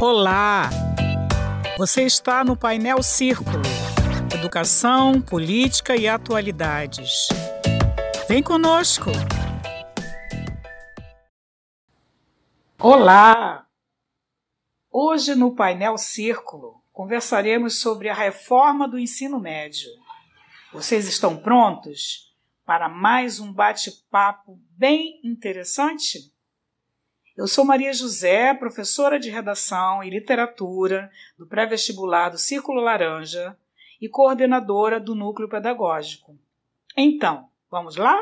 Olá! Você está no painel Círculo Educação, Política e Atualidades. Vem conosco! Olá! Hoje no painel Círculo conversaremos sobre a reforma do ensino médio. Vocês estão prontos para mais um bate-papo bem interessante? Eu sou Maria José, professora de redação e literatura do pré-vestibular do Círculo Laranja e coordenadora do núcleo pedagógico. Então, vamos lá?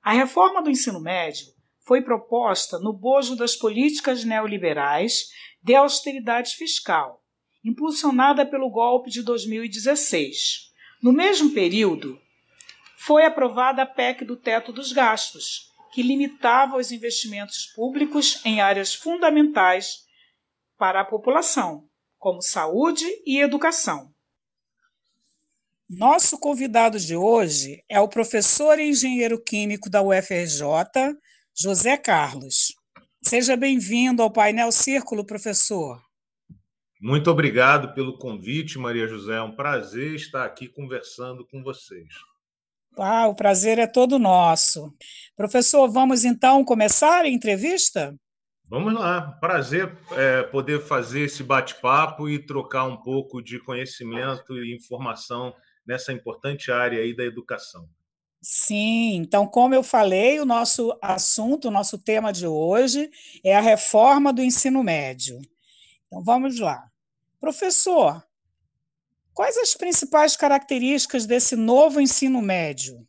A reforma do ensino médio foi proposta no bojo das políticas neoliberais de austeridade fiscal, impulsionada pelo golpe de 2016. No mesmo período, foi aprovada a PEC do teto dos gastos, que limitava os investimentos públicos em áreas fundamentais para a população, como saúde e educação. Nosso convidado de hoje é o professor e engenheiro químico da UFRJ, José Carlos. Seja bem-vindo ao painel Círculo, professor. Muito obrigado pelo convite, Maria José. É um prazer estar aqui conversando com vocês. Ah, o prazer é todo nosso. Professor, vamos então começar a entrevista? Vamos lá. Prazer é, poder fazer esse bate-papo e trocar um pouco de conhecimento e informação nessa importante área aí da educação. Sim, então, como eu falei, o nosso assunto, o nosso tema de hoje é a reforma do ensino médio. Então, vamos lá. Professor, Quais as principais características desse novo ensino médio?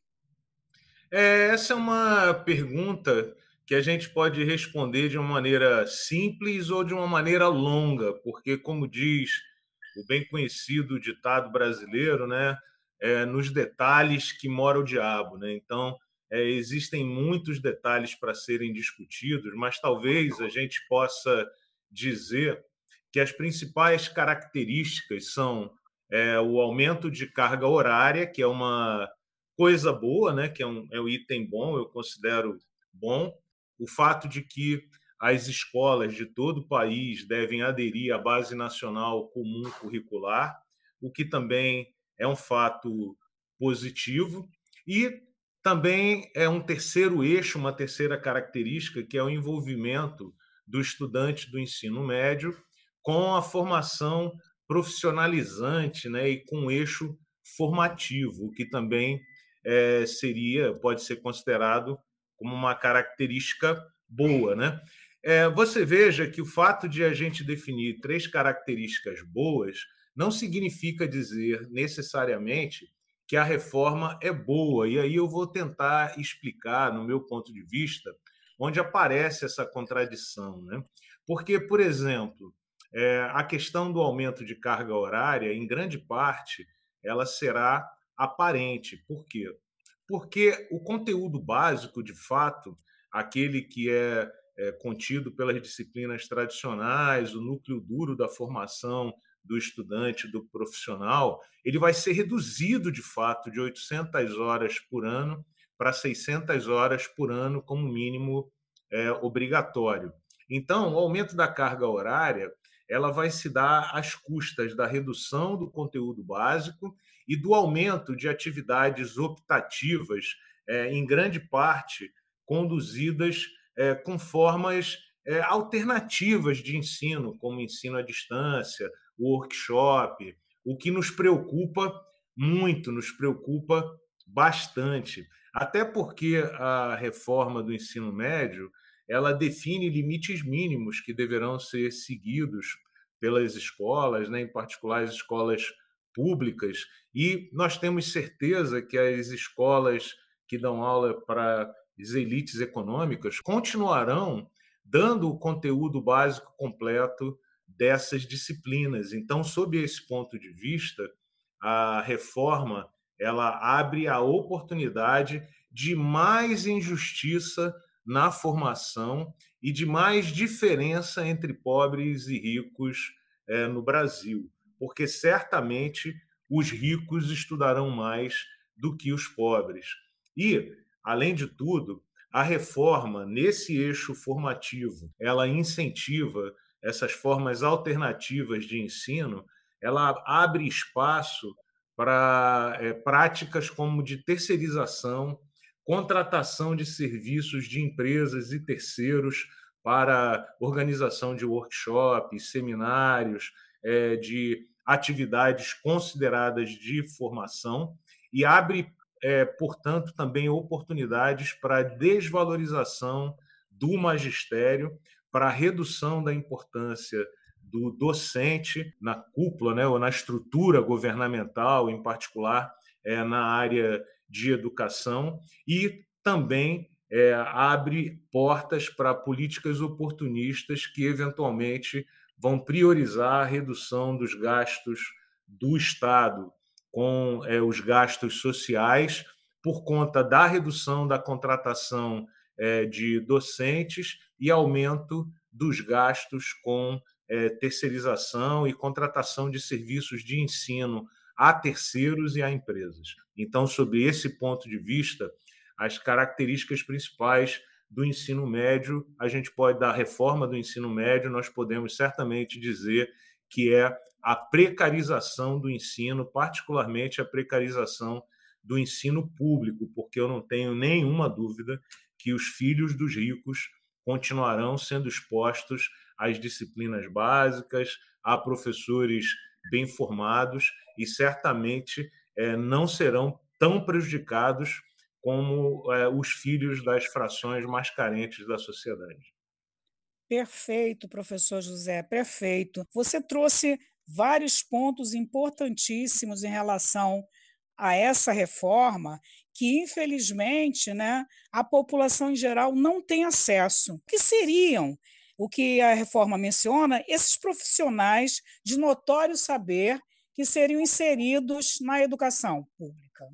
É, essa é uma pergunta que a gente pode responder de uma maneira simples ou de uma maneira longa, porque, como diz o bem conhecido ditado brasileiro, né, é nos detalhes que mora o diabo. Né? Então, é, existem muitos detalhes para serem discutidos, mas talvez a gente possa dizer que as principais características são é, o aumento de carga horária, que é uma coisa boa, né? que é um, é um item bom, eu considero bom. O fato de que as escolas de todo o país devem aderir à Base Nacional Comum Curricular, o que também é um fato positivo. E também é um terceiro eixo, uma terceira característica, que é o envolvimento do estudante do ensino médio com a formação profissionalizante né, e com eixo formativo, que também é, seria, pode ser considerado como uma característica boa. Né? É, você veja que o fato de a gente definir três características boas não significa dizer necessariamente que a reforma é boa. E aí eu vou tentar explicar, no meu ponto de vista, onde aparece essa contradição. Né? Porque, por exemplo, é, a questão do aumento de carga horária, em grande parte, ela será aparente. Por quê? Porque o conteúdo básico, de fato, aquele que é, é contido pelas disciplinas tradicionais, o núcleo duro da formação do estudante, do profissional, ele vai ser reduzido, de fato, de 800 horas por ano para 600 horas por ano, como mínimo é, obrigatório. Então, o aumento da carga horária ela vai se dar às custas da redução do conteúdo básico e do aumento de atividades optativas, é, em grande parte conduzidas é, com formas é, alternativas de ensino, como ensino à distância, workshop, o que nos preocupa muito, nos preocupa bastante. Até porque a reforma do ensino médio ela define limites mínimos que deverão ser seguidos pelas escolas, né, em particular as escolas públicas, e nós temos certeza que as escolas que dão aula para as elites econômicas continuarão dando o conteúdo básico completo dessas disciplinas. Então, sob esse ponto de vista, a reforma ela abre a oportunidade de mais injustiça na formação e de mais diferença entre pobres e ricos é, no Brasil, porque certamente os ricos estudarão mais do que os pobres. E, além de tudo, a reforma nesse eixo formativo, ela incentiva essas formas alternativas de ensino, ela abre espaço para é, práticas como de terceirização, contratação de serviços de empresas e terceiros para organização de workshops, seminários, é, de atividades consideradas de formação e abre, é, portanto, também oportunidades para desvalorização do magistério, para redução da importância do docente na cúpula, né, ou na estrutura governamental, em particular é, na área de educação, e também é, abre portas para políticas oportunistas que, eventualmente, vão priorizar a redução dos gastos do Estado com é, os gastos sociais por conta da redução da contratação é, de docentes e aumento dos gastos com é, terceirização e contratação de serviços de ensino a terceiros e a empresas. Então, sob esse ponto de vista, as características principais do ensino médio, a gente pode dar reforma do ensino médio, nós podemos certamente dizer que é a precarização do ensino, particularmente a precarização do ensino público, porque eu não tenho nenhuma dúvida que os filhos dos ricos continuarão sendo expostos às disciplinas básicas, a professores bem formados e certamente é, não serão tão prejudicados como é, os filhos das frações mais carentes da sociedade. Perfeito, professor José, perfeito. Você trouxe vários pontos importantíssimos em relação a essa reforma que, infelizmente, né, a população em geral não tem acesso. O que seriam, o que a reforma menciona, esses profissionais de notório saber que seriam inseridos na educação pública?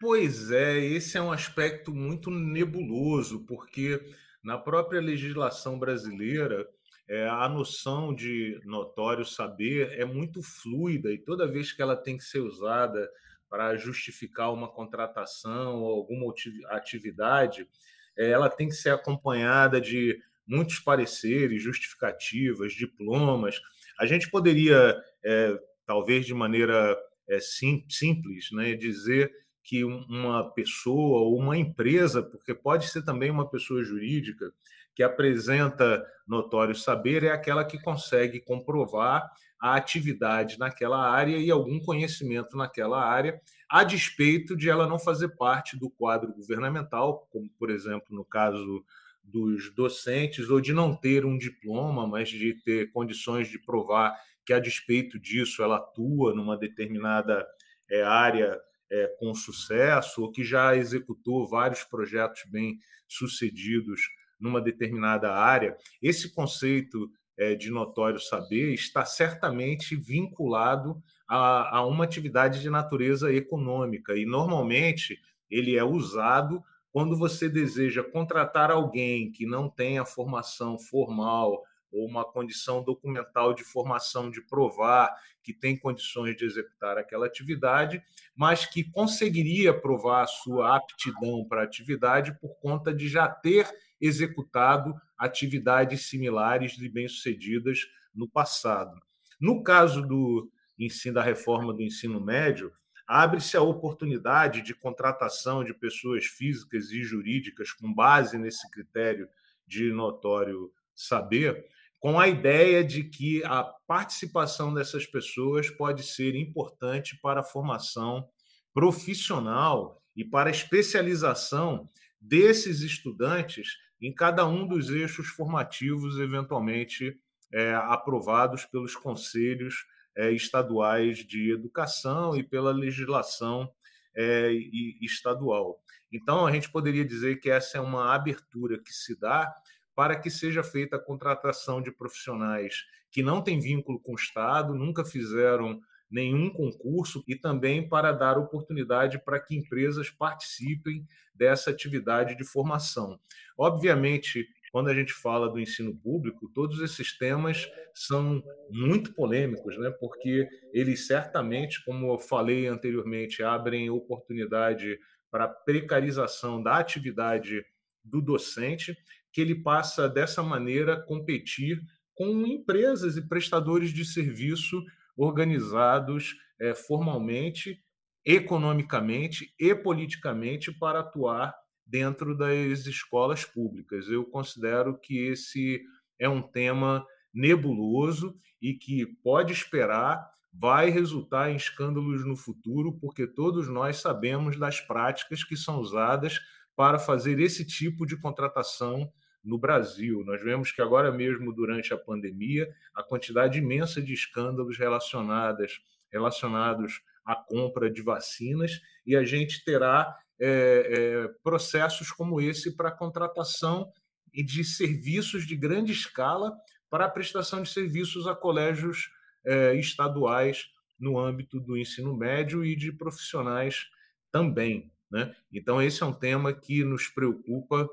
Pois é, esse é um aspecto muito nebuloso, porque na própria legislação brasileira, é, a noção de notório saber é muito fluida e toda vez que ela tem que ser usada para justificar uma contratação ou alguma atividade, é, ela tem que ser acompanhada de muitos pareceres, justificativas, diplomas. A gente poderia, é, talvez de maneira é, sim, simples, né, dizer que uma pessoa ou uma empresa, porque pode ser também uma pessoa jurídica, que apresenta notório saber é aquela que consegue comprovar a atividade naquela área e algum conhecimento naquela área, a despeito de ela não fazer parte do quadro governamental, como, por exemplo, no caso dos docentes, ou de não ter um diploma, mas de ter condições de provar que, a despeito disso, ela atua numa determinada é, área é, com sucesso, ou que já executou vários projetos bem sucedidos numa determinada área, esse conceito é, de notório saber está certamente vinculado a, a uma atividade de natureza econômica, e normalmente ele é usado quando você deseja contratar alguém que não tenha formação formal ou uma condição documental de formação de provar que tem condições de executar aquela atividade, mas que conseguiria provar a sua aptidão para a atividade por conta de já ter executado atividades similares e bem-sucedidas no passado. No caso do ensino da reforma do ensino médio, abre-se a oportunidade de contratação de pessoas físicas e jurídicas com base nesse critério de notório saber, com a ideia de que a participação dessas pessoas pode ser importante para a formação profissional e para a especialização desses estudantes em cada um dos eixos formativos eventualmente é, aprovados pelos conselhos é, estaduais de educação e pela legislação é, estadual. Então, a gente poderia dizer que essa é uma abertura que se dá para que seja feita a contratação de profissionais que não têm vínculo com o Estado, nunca fizeram nenhum concurso e também para dar oportunidade para que empresas participem dessa atividade de formação. Obviamente, quando a gente fala do ensino público, todos esses temas são muito polêmicos, né? porque eles certamente, como eu falei anteriormente, abrem oportunidade para precarização da atividade do docente que ele passa dessa maneira a competir com empresas e prestadores de serviço organizados é, formalmente, economicamente e politicamente para atuar dentro das escolas públicas. Eu considero que esse é um tema nebuloso e que pode esperar, vai resultar em escândalos no futuro, porque todos nós sabemos das práticas que são usadas para fazer esse tipo de contratação no Brasil. Nós vemos que agora mesmo, durante a pandemia, a quantidade imensa de escândalos relacionadas, relacionados à compra de vacinas, e a gente terá é, é, processos como esse para contratação de serviços de grande escala para a prestação de serviços a colégios é, estaduais no âmbito do ensino médio e de profissionais também. Né? Então, esse é um tema que nos preocupa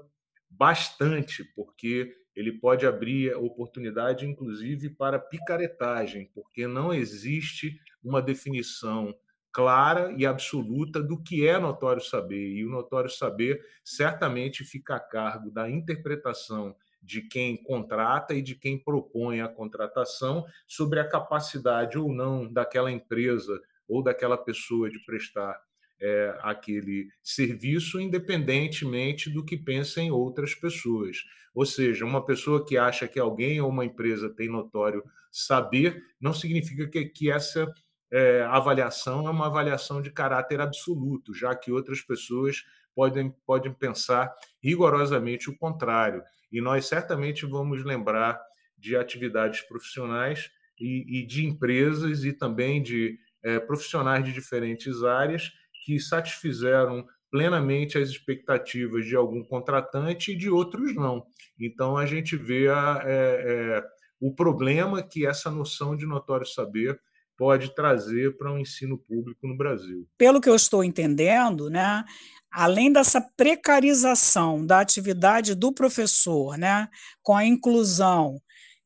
bastante, porque ele pode abrir oportunidade, inclusive, para picaretagem, porque não existe uma definição clara e absoluta do que é notório saber. E o notório saber certamente fica a cargo da interpretação de quem contrata e de quem propõe a contratação sobre a capacidade ou não daquela empresa ou daquela pessoa de prestar é, aquele serviço, independentemente do que pensem outras pessoas. Ou seja, uma pessoa que acha que alguém ou uma empresa tem notório saber, não significa que, que essa é, avaliação é uma avaliação de caráter absoluto, já que outras pessoas podem, podem pensar rigorosamente o contrário. E nós certamente vamos lembrar de atividades profissionais e, e de empresas e também de é, profissionais de diferentes áreas que satisfizeram plenamente as expectativas de algum contratante e de outros não. Então a gente vê a, é, é, o problema que essa noção de notório saber pode trazer para o um ensino público no Brasil. Pelo que eu estou entendendo, né, além dessa precarização da atividade do professor, né, com a inclusão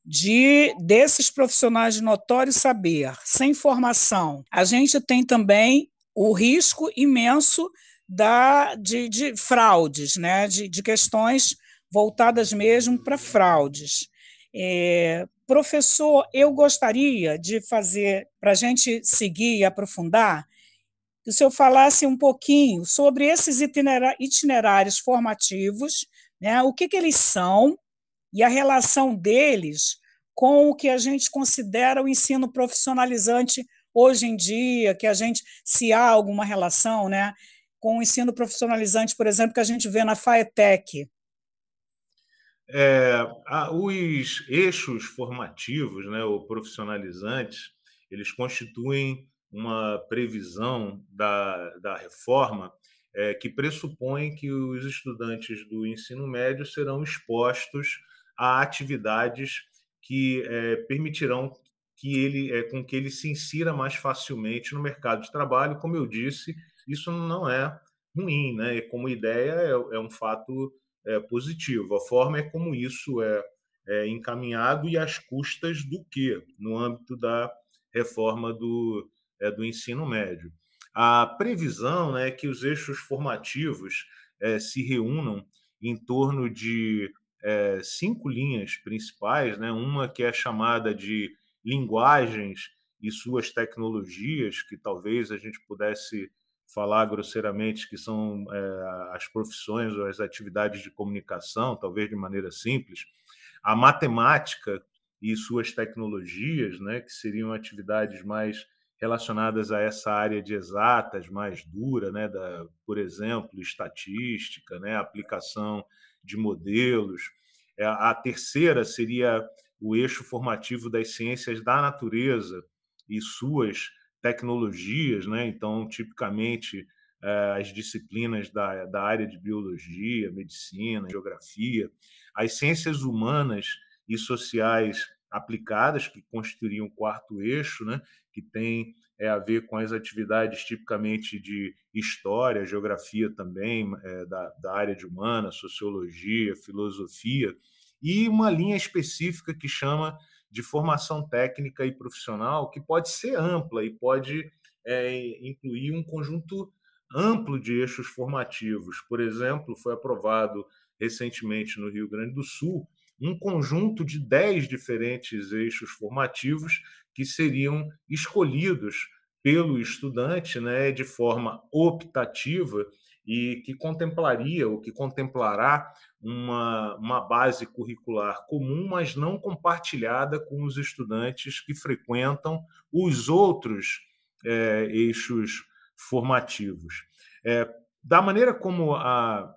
de desses profissionais de notório saber, sem formação, a gente tem também o risco imenso da, de, de fraudes, né, de, de questões voltadas mesmo para fraudes. É, Professor, eu gostaria de fazer, para a gente seguir e aprofundar, que o senhor falasse um pouquinho sobre esses itinerários formativos, né, o que, que eles são e a relação deles com o que a gente considera o ensino profissionalizante hoje em dia, que a gente, se há alguma relação né, com o ensino profissionalizante, por exemplo, que a gente vê na FAETEC, é, os eixos formativos, né, ou profissionalizantes, eles constituem uma previsão da, da reforma é, que pressupõe que os estudantes do ensino médio serão expostos a atividades que é, permitirão que ele, é, com que ele se insira mais facilmente no mercado de trabalho. Como eu disse, isso não é ruim, né? Como ideia é, é um fato é, positivo. A forma é como isso é, é encaminhado e às custas do que no âmbito da reforma do, é, do ensino médio. A previsão né, é que os eixos formativos é, se reúnam em torno de é, cinco linhas principais, né? uma que é chamada de linguagens e suas tecnologias, que talvez a gente pudesse falar grosseiramente que são é, as profissões ou as atividades de comunicação, talvez de maneira simples, a matemática e suas tecnologias, né, que seriam atividades mais relacionadas a essa área de exatas mais dura, né, da, por exemplo, estatística, né, aplicação de modelos. É, a terceira seria o eixo formativo das ciências da natureza e suas tecnologias, né? Então, tipicamente, eh, as disciplinas da, da área de biologia, medicina, geografia, as ciências humanas e sociais aplicadas, que constituiriam o quarto eixo, né? que tem é, a ver com as atividades tipicamente de história, geografia também, é, da, da área de humana, sociologia, filosofia, e uma linha específica que chama de formação técnica e profissional que pode ser ampla e pode é, incluir um conjunto amplo de eixos formativos. Por exemplo, foi aprovado recentemente no Rio Grande do Sul um conjunto de dez diferentes eixos formativos que seriam escolhidos pelo estudante né, de forma optativa e que contemplaria ou que contemplará uma, uma base curricular comum, mas não compartilhada com os estudantes que frequentam os outros é, eixos formativos. É, da maneira como a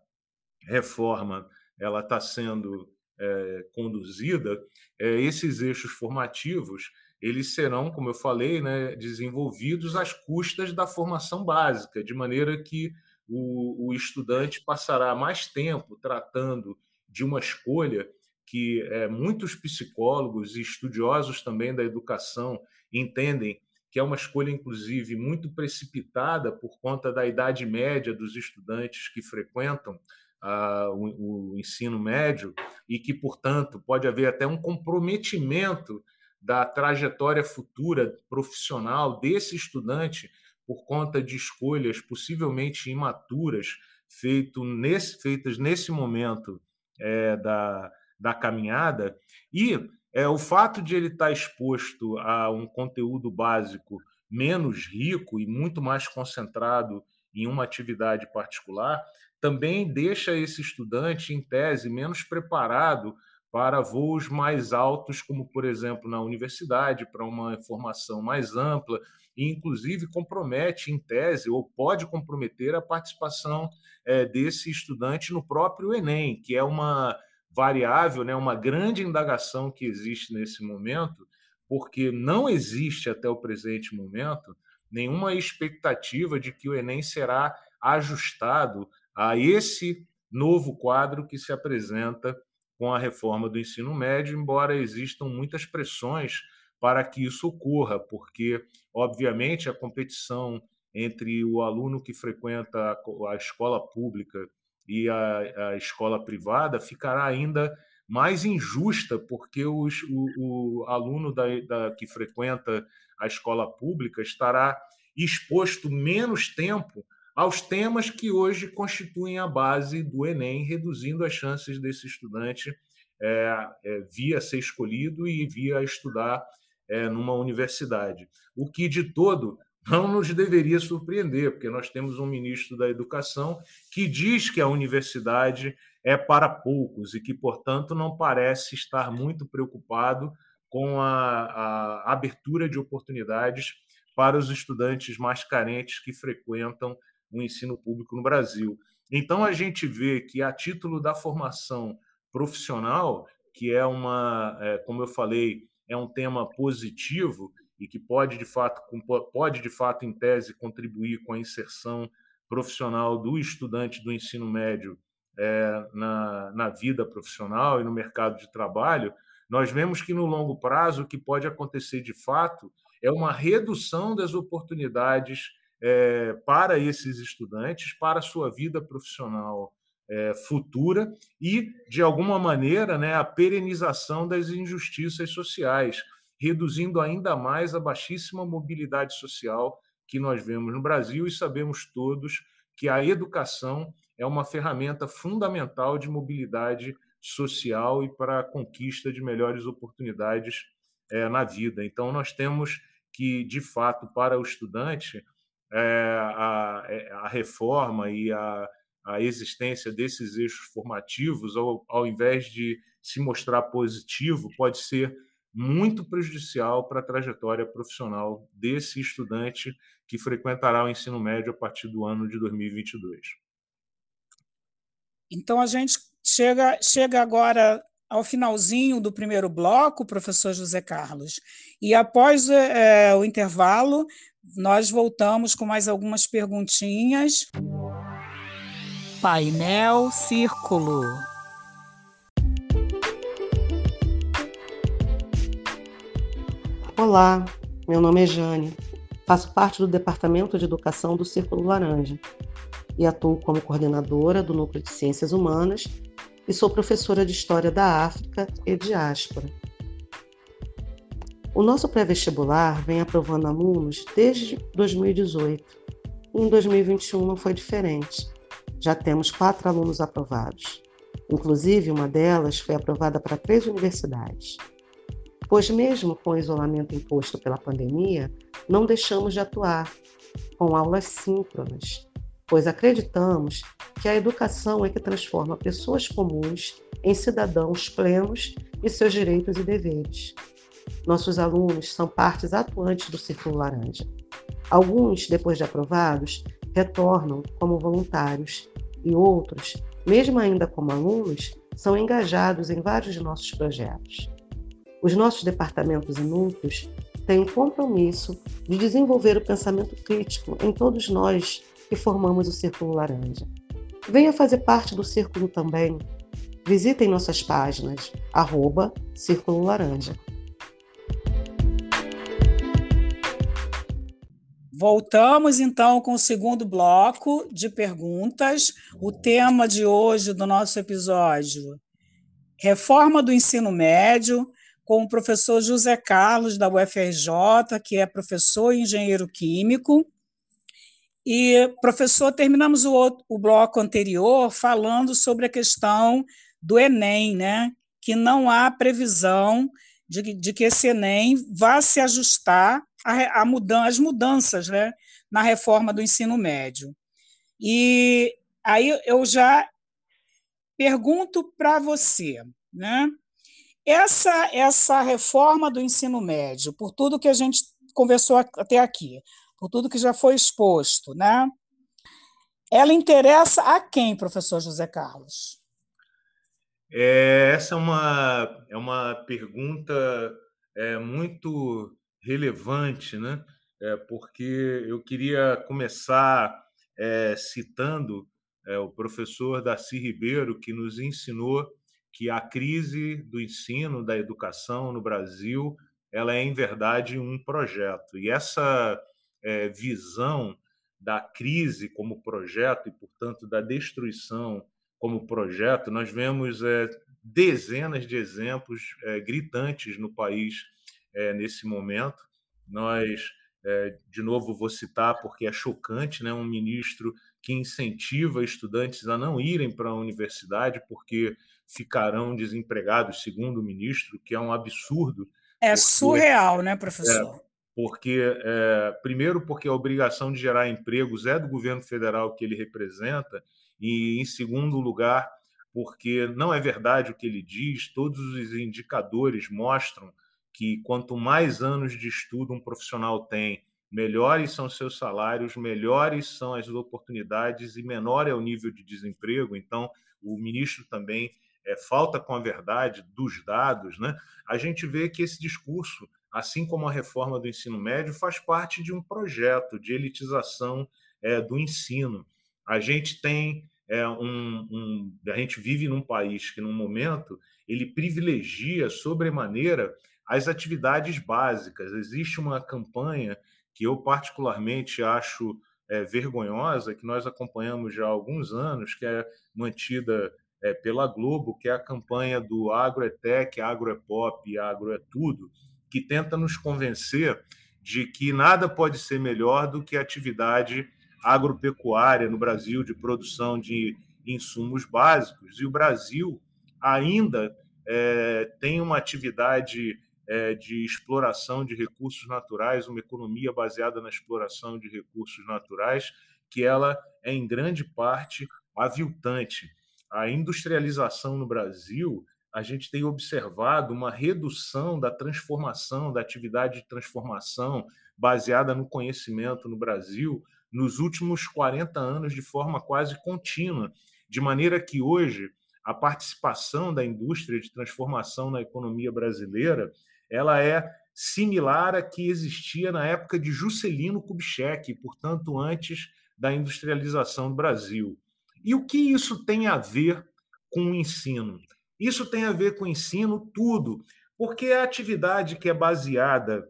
reforma ela está sendo é, conduzida, é, esses eixos formativos eles serão, como eu falei, né, desenvolvidos às custas da formação básica, de maneira que o, o estudante passará mais tempo tratando de uma escolha que é, muitos psicólogos e estudiosos também da educação entendem que é uma escolha, inclusive, muito precipitada por conta da idade média dos estudantes que frequentam ah, o, o, ensino médio e que, portanto, pode haver até um comprometimento da trajetória futura profissional desse estudante por conta de escolhas possivelmente imaturas feito nesse, feitas nesse momento é, da, da caminhada. E é, o fato de ele estar exposto a um conteúdo básico menos rico e muito mais concentrado em uma atividade particular também deixa esse estudante, em tese, menos preparado para voos mais altos, como, por exemplo, na universidade, para uma formação mais ampla, e inclusive compromete, em tese, ou pode comprometer a participação é, desse estudante no próprio Enem, que é uma variável, né, uma grande indagação que existe nesse momento, porque não existe até o presente momento nenhuma expectativa de que o Enem será ajustado a esse novo quadro que se apresenta com a reforma do ensino médio, embora existam muitas pressões para que isso ocorra, porque, obviamente, a competição entre o aluno que frequenta a escola pública e a, a escola privada ficará ainda mais injusta, porque os, o, o, aluno da, da, que frequenta a escola pública estará exposto menos tempo aos temas que hoje constituem a base do Enem, reduzindo as chances desse estudante é, é, via ser escolhido e via estudar é, numa universidade. O que de todo não nos deveria surpreender, porque nós temos um ministro da Educação que diz que a universidade é para poucos e que, portanto, não parece estar muito preocupado com a, a abertura de oportunidades para os estudantes mais carentes que frequentam o ensino público no Brasil. Então, a gente vê que, a título da formação profissional, que é uma, é, como eu falei, é um tema positivo e que pode, de fato, pode, de fato, em tese, contribuir com a inserção profissional do estudante do ensino médio é, na, na vida profissional e no mercado de trabalho, nós vemos que, no longo prazo, o que pode acontecer, de fato, é uma redução das oportunidades é, para esses estudantes, para a sua vida profissional é, futura e, de alguma maneira, né, a perenização das injustiças sociais, reduzindo ainda mais a baixíssima mobilidade social que nós vemos no Brasil e sabemos todos que a educação é uma ferramenta fundamental de mobilidade social e para a conquista de melhores oportunidades é, na vida. Então, nós temos que, de fato, para o estudante, é, a, é, a, reforma e a, a, existência desses eixos formativos, ao, ao invés de se mostrar positivo, pode ser muito prejudicial para a trajetória profissional desse estudante que frequentará o ensino médio a partir do ano de 2022. Então, a gente chega, chega agora ao finalzinho do primeiro bloco, professor José Carlos, e após é, o intervalo, nós voltamos com mais algumas perguntinhas. Painel Círculo. Olá, meu nome é Jane. Faço parte do Departamento de Educação do Círculo Laranja e atuo como coordenadora do Núcleo de Ciências Humanas e sou professora de História da África e Diáspora. O nosso pré-vestibular vem aprovando alunos desde 2018. Em 2021 não foi diferente. Já temos quatro alunos aprovados. Inclusive, uma delas foi aprovada para três universidades. Pois, mesmo com o isolamento imposto pela pandemia, não deixamos de atuar com aulas síncronas, pois acreditamos que a educação é que transforma pessoas comuns em cidadãos plenos de seus direitos e deveres. Nossos alunos são partes atuantes do Círculo Laranja. Alguns, depois de aprovados, retornam como voluntários e outros, mesmo ainda como alunos, são engajados em vários de nossos projetos. Os nossos departamentos e núcleos têm o compromisso de desenvolver o pensamento crítico em todos nós que formamos o Círculo Laranja. Venha fazer parte do Círculo também. Visitem nossas páginas, arroba Círculo Laranja. Voltamos então com o segundo bloco de perguntas. O tema de hoje do nosso episódio: Reforma do ensino médio, com o professor José Carlos, da UFRJ, que é professor e engenheiro químico. E, professor, terminamos o, outro, o bloco anterior falando sobre a questão do Enem, né? que não há previsão de, de que esse Enem vá se ajustar a, a mudan as mudanças né, na reforma do ensino médio. E aí eu já pergunto para você, né? Essa, essa reforma do ensino médio, por tudo que a gente conversou até aqui, por tudo que já foi exposto, né? Ela interessa a quem, professor José Carlos? É, essa é uma, é uma pergunta é, muito relevante, né? É, porque eu queria começar é, citando é, o professor Darcy Ribeiro, que nos ensinou que a crise do ensino, da educação no Brasil, ela é, em verdade, um projeto. E essa é, visão da crise como projeto e, portanto, da destruição como projeto, nós vemos é, dezenas de exemplos é, gritantes no país é, nesse momento. Nós, é, de novo, vou citar porque é chocante, né? um ministro que incentiva estudantes a não irem para a universidade porque ficarão desempregados, segundo o ministro, que é um absurdo. É porque, surreal, né, professor? É, porque, é, primeiro, porque a obrigação de gerar empregos é do governo federal que ele representa, e, em segundo lugar, porque não é verdade o que ele diz, todos os indicadores mostram que quanto mais anos de estudo um profissional tem, melhores são seus salários, melhores são as oportunidades e menor é o nível de desemprego. Então, o ministro também é, falta com a verdade dos dados. Né? A gente vê que esse discurso, assim como a reforma do ensino médio, faz parte de um projeto de elitização é, do ensino. A gente tem é, um, um, a gente vive num país que, num momento, ele privilegia sobremaneira as atividades básicas. Existe uma campanha que eu particularmente acho é, vergonhosa, que nós acompanhamos já há alguns anos, que é mantida é, pela Globo, que é a campanha do Agro é Tech, Agro é Pop, Agro é Tudo, que tenta nos convencer de que nada pode ser melhor do que a atividade agropecuária no Brasil de produção de insumos básicos. E o Brasil ainda é, tem uma atividade de exploração de recursos naturais, uma economia baseada na exploração de recursos naturais, que ela é em grande parte aviltante. A industrialização no Brasil, a gente tem observado uma redução da transformação, da atividade de transformação baseada no conhecimento no Brasil nos últimos 40 anos de forma quase contínua, de maneira que hoje a participação da indústria de transformação na economia brasileira ela é similar à que existia na época de Juscelino Kubitschek, portanto, antes da industrialização do Brasil. E o que isso tem a ver com o ensino? Isso tem a ver com o ensino tudo, porque a atividade que é baseada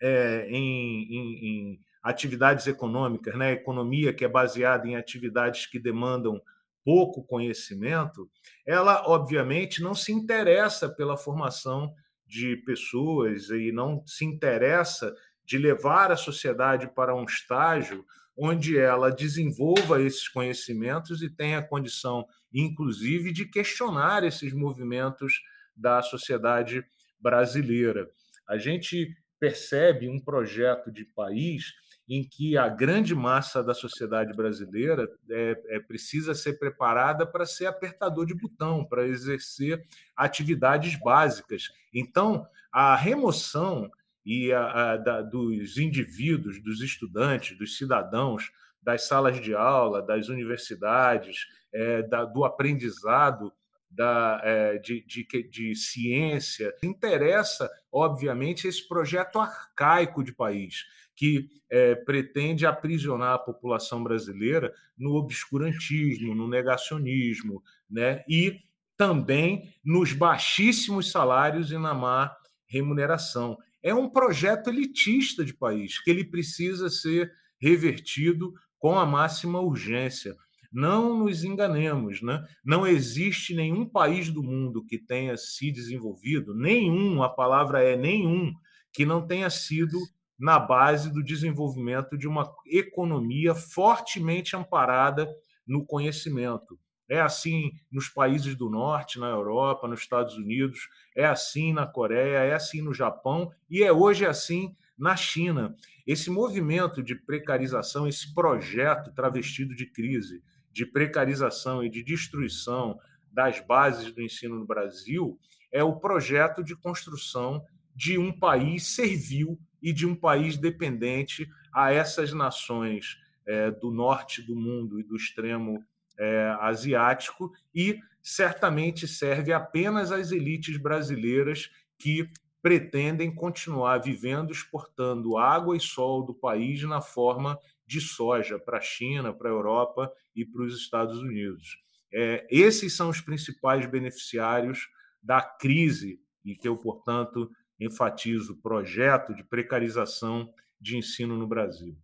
é, em, em, em, atividades econômicas, né? economia que é baseada em atividades que demandam pouco conhecimento, ela, obviamente, não se interessa pela formação de pessoas e não se interessa de levar a sociedade para um estágio onde ela desenvolva esses conhecimentos e tenha condição inclusive de questionar esses movimentos da sociedade brasileira. A gente percebe um projeto de país em que a grande massa da sociedade brasileira é, é, precisa ser preparada para ser apertador de botão, para exercer atividades básicas. Então, a remoção e a, a, da, dos indivíduos, dos estudantes, dos cidadãos, das salas de aula, das universidades, é, da, do aprendizado da, é, de, de, de, ciência. Interessa, obviamente, esse projeto arcaico de país, que é, pretende aprisionar a população brasileira no obscurantismo, no negacionismo, né? e também nos baixíssimos salários e na má remuneração. É um projeto elitista de país, que ele precisa ser revertido com a máxima urgência. Não nos enganemos, né? não existe nenhum país do mundo que tenha se desenvolvido, nenhum, a palavra é nenhum, que não tenha sido na base do desenvolvimento de uma economia fortemente amparada no conhecimento. É assim nos países do norte, na Europa, nos Estados Unidos, é assim na Coreia, é assim no Japão e é hoje assim na China. Esse movimento de precarização, esse projeto travestido de crise, de precarização e de destruição das bases do ensino no Brasil é o projeto de construção de um país servil e de um país dependente a essas nações é, do norte do mundo e do extremo é, asiático e certamente serve apenas às elites brasileiras que pretendem continuar vivendo exportando água e sol do país na forma de soja para a China, para a Europa e para os Estados Unidos. É, esses são os principais beneficiários da crise e que eu, portanto, enfatizo o projeto de precarização de ensino no Brasil.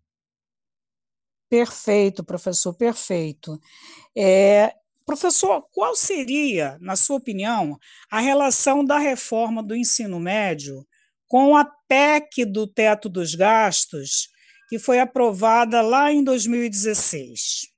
Perfeito, professor, perfeito. É, professor, qual seria, na sua opinião, a relação da reforma do ensino médio com a PEC do teto dos gastos que foi aprovada lá em 2016.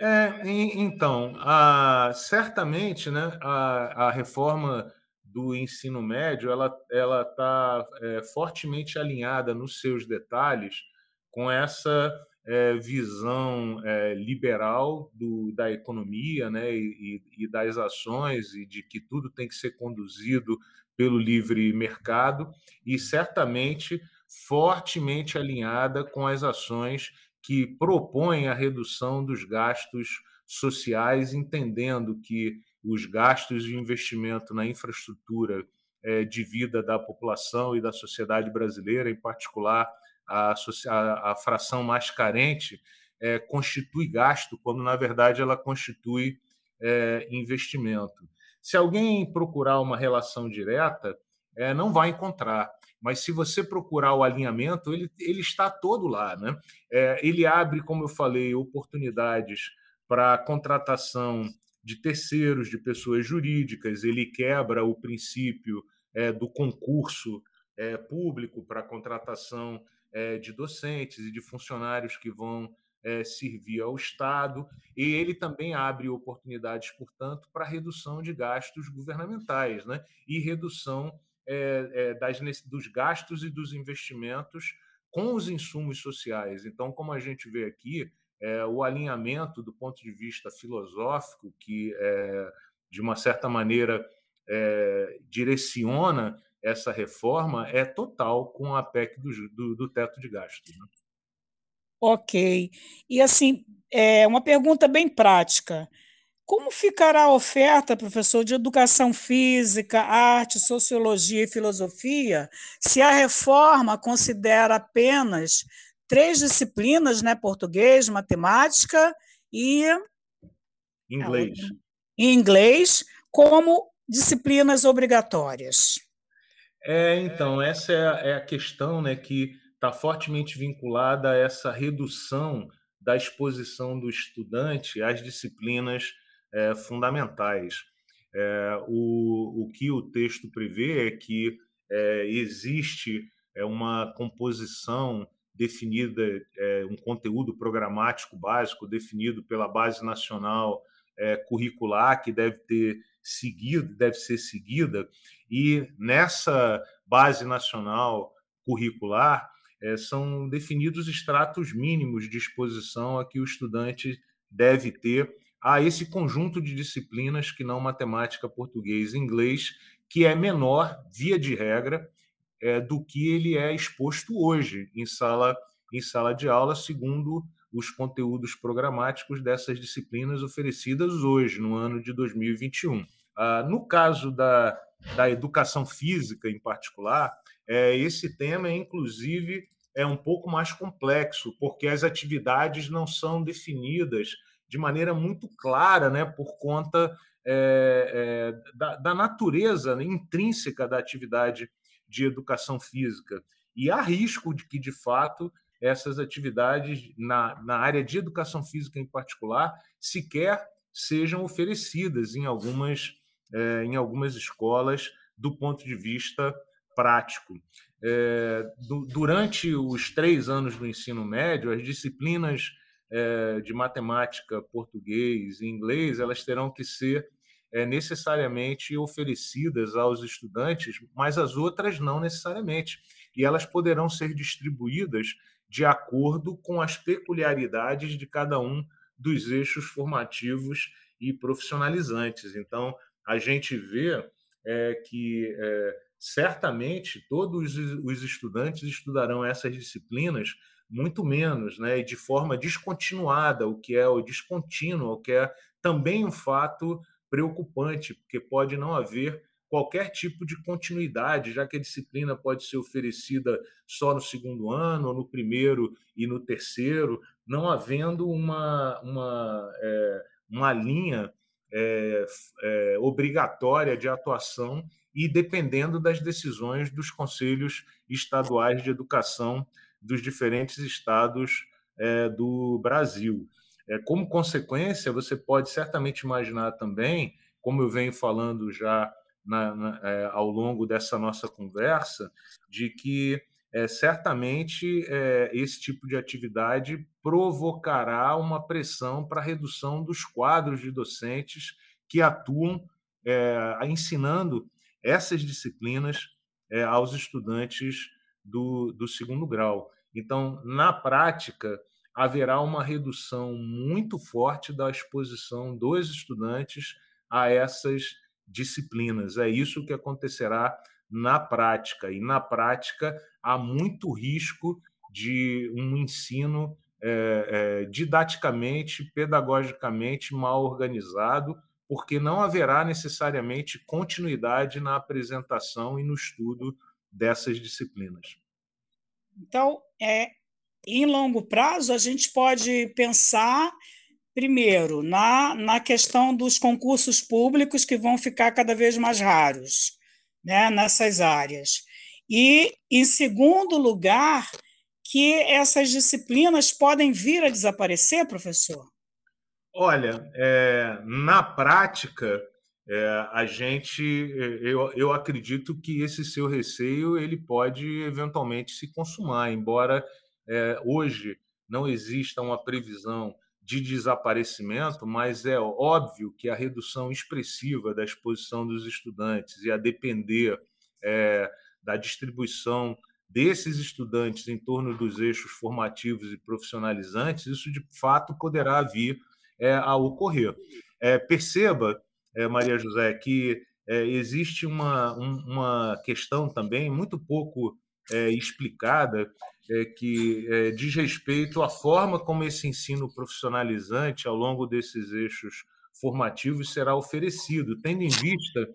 É, então, a, certamente, né, a, a reforma do ensino médio ela ela está é, fortemente alinhada nos seus detalhes com essa é, visão é, liberal do, da economia né, e, e, das ações e de que tudo tem que ser conduzido pelo livre mercado e certamente fortemente alinhada com as ações que propõem a redução dos gastos sociais, entendendo que os gastos de investimento na infraestrutura é, de vida da população e da sociedade brasileira, em particular a, a, a fração mais carente, é, constitui gasto, quando na verdade ela constitui é, investimento. Se alguém procurar uma relação direta, é, não vai encontrar mas se você procurar o alinhamento, ele, ele está todo lá. Né? É, ele abre, como eu falei, oportunidades para contratação de terceiros, de pessoas jurídicas, ele quebra o princípio é, do concurso é, público para contratação é, de docentes e de funcionários que vão servir ao Estado, e ele também abre oportunidades, portanto, para redução de gastos governamentais né? e redução das, dos gastos e dos investimentos com os insumos sociais. Então, como a gente vê aqui, é, o alinhamento do ponto de vista filosófico, que é, de uma certa maneira é, direciona essa reforma, é total com a PEC do, do, do teto de gastos. Né? Ok. E assim, é uma pergunta bem prática. Como ficará a oferta, professor, de educação física, arte, sociologia e filosofia, se a reforma considera apenas três disciplinas, né, português, matemática e inglês, e inglês como disciplinas obrigatórias? É, então essa é a, é a questão, né, que está fortemente vinculada a essa redução da exposição do estudante às disciplinas é, fundamentais. É, o, o que o texto prevê é que é, existe é, uma composição definida, é, um conteúdo programático básico definido pela Base Nacional é, curricular que deve ter seguido, deve ser seguida, e nessa base nacional curricular é, são definidos extratos mínimos de exposição a que o estudante deve ter a esse conjunto de disciplinas que não matemática, português e inglês, que é menor, via de regra, é, do que ele é exposto hoje em sala, em sala de aula, segundo os conteúdos programáticos dessas disciplinas oferecidas hoje, no ano de 2021. Ah, no caso da, da educação física, em particular, é, esse tema, inclusive, é um pouco mais complexo, porque as atividades não são definidas de maneira muito clara, né, por conta é, é, da, da, natureza intrínseca da atividade de educação física. E há risco de que, de fato, essas atividades na, na área de educação física em particular sequer sejam oferecidas em algumas, é, em algumas escolas do ponto de vista prático. É, do, durante os três anos do ensino médio, as disciplinas é, de matemática, português e inglês elas terão que ser é, necessariamente oferecidas aos estudantes, mas as outras não necessariamente. E elas poderão ser distribuídas de acordo com as peculiaridades de cada um dos eixos formativos e profissionalizantes. Então, a gente vê é, que é, certamente todos os estudantes estudarão essas disciplinas muito menos, né, e de forma descontinuada, o que é o descontínuo, o que é também um fato preocupante, porque pode não haver qualquer tipo de continuidade, já que a disciplina pode ser oferecida só no segundo ano, no primeiro e no terceiro, não havendo uma, uma, é, uma linha é, é, obrigatória de atuação e dependendo das decisões dos conselhos estaduais de educação dos diferentes estados é, do Brasil. É, como consequência, você pode certamente imaginar também, como eu venho falando já na, na, é, ao longo dessa nossa conversa, de que é, certamente é, esse tipo de atividade provocará uma pressão para a redução dos quadros de docentes que atuam é, ensinando essas disciplinas é, aos estudantes do, do segundo grau. Então, na prática, haverá uma redução muito forte da exposição dos estudantes a essas disciplinas. É isso que acontecerá na prática. E na prática há muito risco de um ensino é, é, didaticamente, pedagogicamente mal organizado, porque não haverá necessariamente continuidade na apresentação e no estudo dessas disciplinas. Então, é, em longo prazo, a gente pode pensar, primeiro, na, na questão dos concursos públicos que vão ficar cada vez mais raros né, nessas áreas. E, em segundo lugar, que essas disciplinas podem vir a desaparecer, professor? Olha, é, na prática, é, a gente, eu, eu acredito que esse seu receio ele pode eventualmente se consumar, embora é, hoje não exista uma previsão de desaparecimento, mas é óbvio que a redução expressiva da exposição dos estudantes e a depender é, da distribuição desses estudantes em torno dos eixos formativos e profissionalizantes, isso de fato poderá vir é, a ocorrer. É, perceba Maria José, que existe uma, um, uma questão também muito pouco explicada é, que é, diz respeito à forma como esse ensino profissionalizante ao longo desses eixos formativos será oferecido, tendo em vista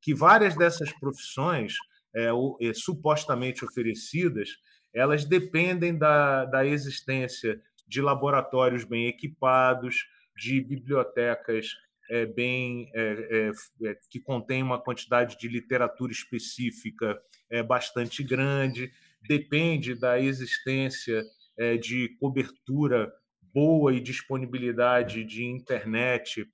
que várias dessas profissões é, supostamente oferecidas elas dependem da, da existência de laboratórios bem equipados, de bibliotecas é, bem é, é, é, que contém uma quantidade de literatura específica é, bastante grande, depende da existência é, de cobertura boa e disponibilidade de internet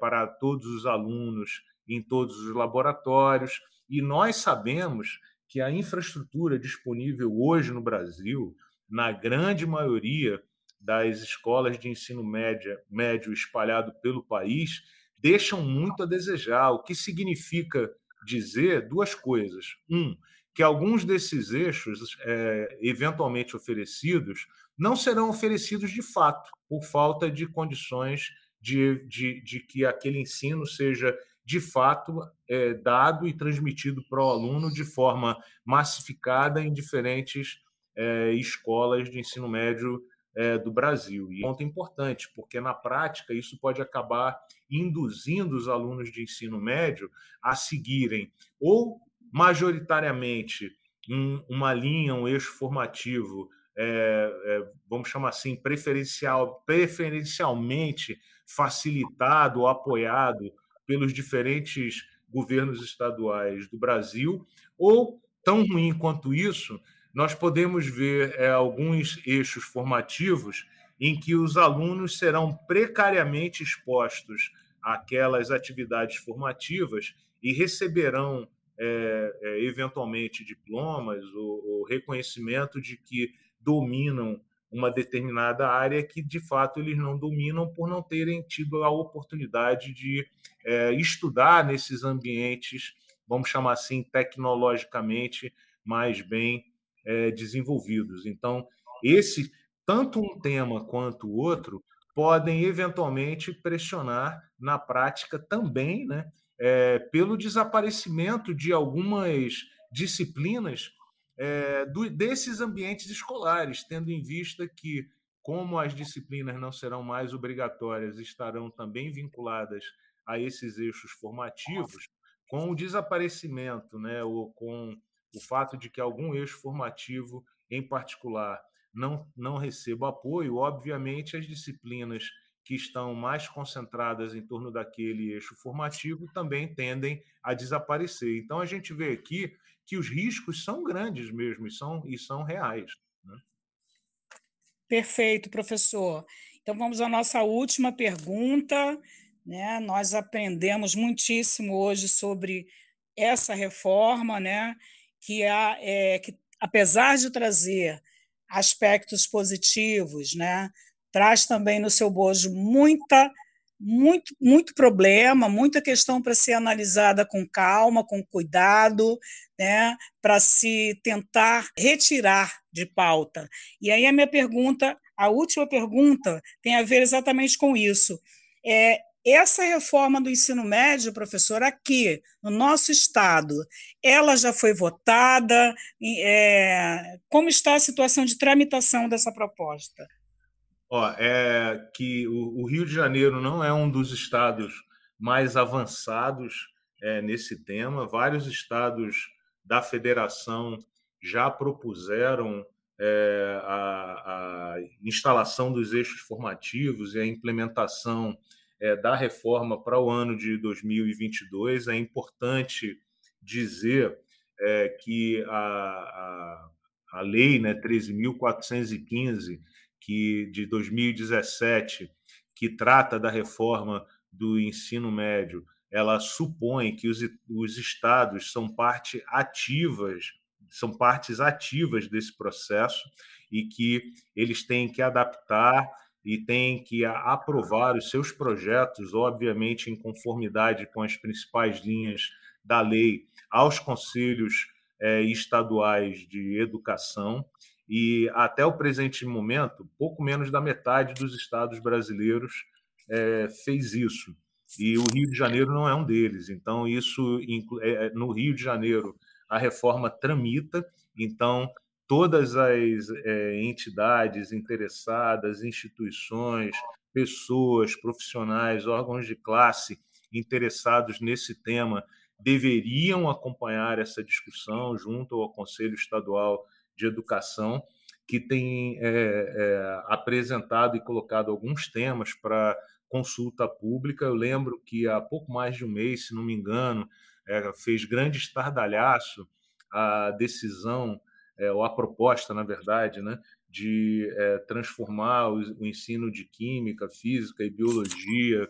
para todos os alunos em todos os laboratórios. E nós sabemos que a infraestrutura disponível hoje no Brasil, na grande maioria das escolas de ensino médio, médio espalhado pelo país deixam muito a desejar, o que significa dizer duas coisas. Um, que alguns desses eixos, é, eventualmente oferecidos, não serão oferecidos de fato, por falta de condições de, de, de que aquele ensino seja de fato é, dado e transmitido para o aluno de forma massificada em diferentes é, escolas de ensino médio é, do Brasil. E é um ponto importante, porque na prática isso pode acabar induzindo os alunos de ensino médio a seguirem ou majoritariamente um, uma linha, um eixo formativo, é, é, vamos chamar assim, preferencial, preferencialmente facilitado ou apoiado pelos diferentes governos estaduais do Brasil, ou tão ruim quanto isso, nós podemos ver é, alguns eixos formativos em que os alunos serão precariamente expostos àquelas atividades formativas e receberão é, é, eventualmente diplomas ou, ou, reconhecimento de que dominam uma determinada área que de fato eles não dominam por não terem tido a oportunidade de é, estudar nesses ambientes, vamos chamar assim, tecnologicamente mais bem é, desenvolvidos. Então, esse tanto um tema quanto o outro podem eventualmente pressionar na prática também, né, é, pelo desaparecimento de algumas disciplinas é, do, desses ambientes escolares, tendo em vista que, como as disciplinas não serão mais obrigatórias, estarão também vinculadas a esses eixos formativos, com o desaparecimento, né, ou com o fato de que algum eixo formativo em particular não, não receba apoio, obviamente as disciplinas que estão mais concentradas em torno daquele eixo formativo também tendem a desaparecer. Então a gente vê aqui que os riscos são grandes mesmo e são, e são reais. Né? Perfeito, professor. Então vamos à nossa última pergunta. Né? Nós aprendemos muitíssimo hoje sobre essa reforma, né? que, há, é, que apesar de trazer aspectos positivos, né, traz também no seu bojo muita muito, muito problema, muita questão para ser analisada com calma, com cuidado, né, para se tentar retirar de pauta. E aí a minha pergunta, a última pergunta, tem a ver exatamente com isso. É, essa reforma do ensino médio, professor, aqui no nosso estado, ela já foi votada? É, como está a situação de tramitação dessa proposta? Ó, é que o, o, Rio de Janeiro não é um dos estados mais avançados é, nesse tema. Vários estados da federação já propuseram é, a, a instalação dos eixos formativos e a implementação é, da reforma para o ano de 2022. É importante dizer é, que a, a, a lei né, 13.415, que, de 2017, que trata da reforma do ensino médio, ela supõe que os, os estados são parte ativas, são partes ativas desse processo e que eles têm que adaptar e tem que aprovar os seus projetos, obviamente em conformidade com as principais linhas da lei, aos conselhos eh, estaduais de educação. E até o presente momento, pouco menos da metade dos estados brasileiros eh, fez isso. E o Rio de Janeiro não é um deles. Então, isso é, no Rio de Janeiro a reforma tramita. Então, todas as é, entidades interessadas, instituições, pessoas, profissionais, órgãos de classe interessados nesse tema deveriam acompanhar essa discussão junto ao Conselho Estadual de Educação, que tem é, é, apresentado e colocado alguns temas para consulta pública. Eu lembro que há pouco mais de um mês, se não me engano, é, fez grande estardalhaço a decisão ou a proposta, na verdade, né, de transformar o, o, ensino de química, física e biologia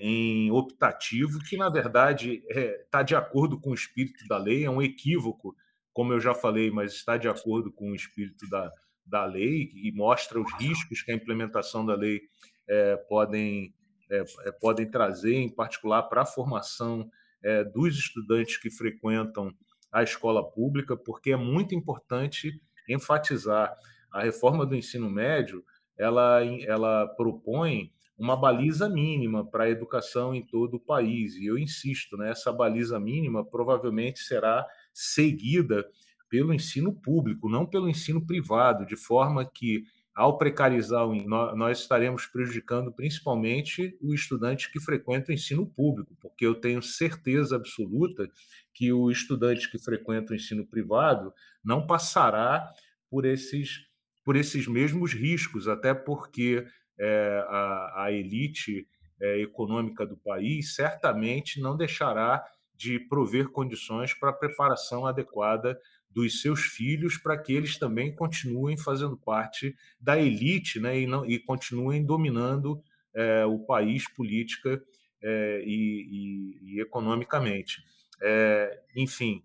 em optativo, que na verdade está de acordo com o espírito da lei, é um equívoco, como eu já falei, mas está de acordo com o espírito da, da lei e mostra os riscos que a implementação da lei é, podem, é, podem trazer, em particular para a formação é, dos estudantes que frequentam a escola pública, porque é muito importante enfatizar a reforma do ensino médio, ela, ela propõe uma baliza mínima para a educação em todo o país. E eu insisto, né, essa baliza mínima provavelmente será seguida pelo ensino público, não pelo ensino privado, de forma que, ao precarizar, nós estaremos prejudicando principalmente o estudante que frequenta o ensino público, porque eu tenho certeza absoluta que o estudante que frequenta o ensino privado não passará por esses, por esses mesmos riscos, até porque é, a, a, elite é, econômica do país certamente não deixará de prover condições para a preparação adequada dos seus filhos para que eles também continuem fazendo parte da elite né, e, não, e continuem dominando é, o país política é, e, e, e, economicamente. É, enfim,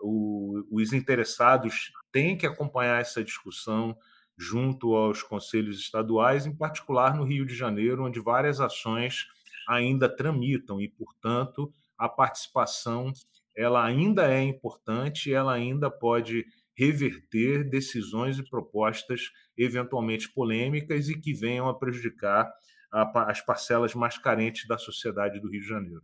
o, os interessados têm que acompanhar essa discussão junto aos conselhos estaduais, em particular no Rio de Janeiro, onde várias ações ainda tramitam e, portanto, a participação ela ainda é importante, ela ainda pode reverter decisões e propostas eventualmente polêmicas e que venham a prejudicar as parcelas mais carentes da sociedade do Rio de Janeiro.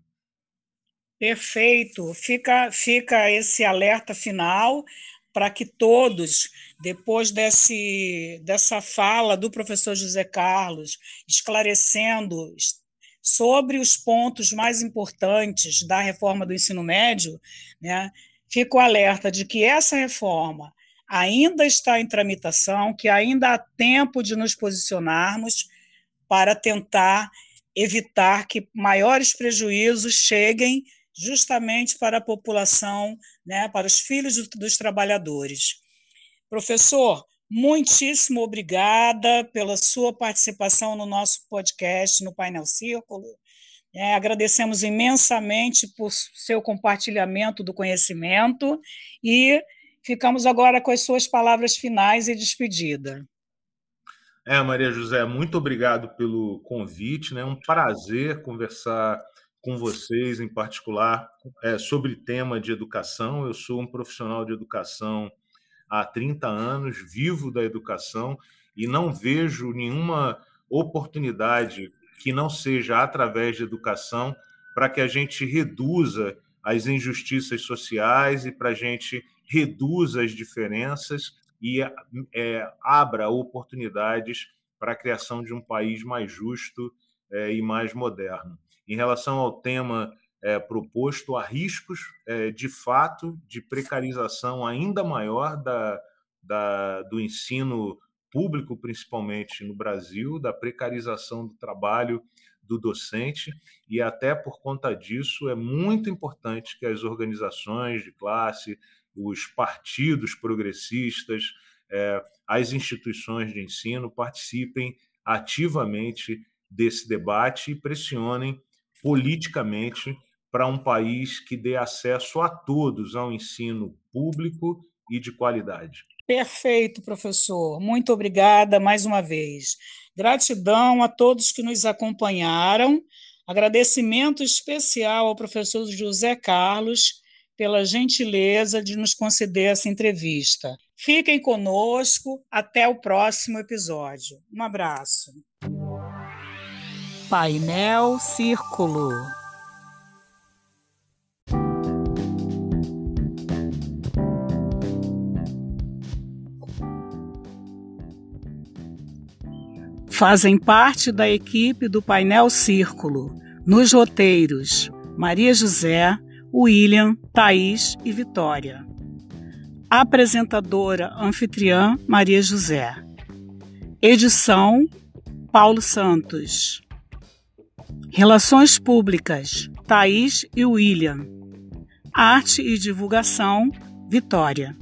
Perfeito. Fica, fica esse alerta final para que todos, depois desse, dessa fala do professor José Carlos, esclarecendo sobre os pontos mais importantes da reforma do ensino médio, né, fico alerta de que essa reforma ainda está em tramitação, que ainda há tempo de nos posicionarmos para tentar evitar que maiores prejuízos cheguem justamente para a população, né, para os filhos dos trabalhadores. Professor, muitíssimo obrigada pela sua participação no nosso podcast, no Painel Círculo. É, agradecemos imensamente por seu compartilhamento do conhecimento e ficamos agora com as suas palavras finais e despedida. É, Maria José, muito obrigado pelo convite. É né? um prazer conversar com vocês, em particular, é, sobre tema de educação. Eu sou um profissional de educação há 30 anos, vivo da educação e não vejo nenhuma oportunidade que não seja através de educação para que a gente reduza as injustiças sociais e para a gente reduza as diferenças e é, abra oportunidades para a criação de um país mais justo é, e mais moderno. Em relação ao tema é, proposto, há riscos, é, de fato, de precarização ainda maior da, da, do ensino público, principalmente no Brasil, da precarização do trabalho do docente, e até por conta disso é muito importante que as organizações de classe, os partidos progressistas, é, as instituições de ensino participem ativamente desse debate e pressionem politicamente para um país que dê acesso a todos ao ensino público e de qualidade. Perfeito, professor. Muito obrigada mais uma vez. Gratidão a todos que nos acompanharam. Agradecimento especial ao professor José Carlos pela gentileza de nos conceder essa entrevista. Fiquem conosco. Até o próximo episódio. Um abraço. Painel Círculo. Fazem parte da equipe do Painel Círculo, nos roteiros, Maria José, William, Thaís e Vitória. Apresentadora anfitriã Maria José. Edição Paulo Santos. Relações Públicas, Thaís e William. Arte e Divulgação, Vitória.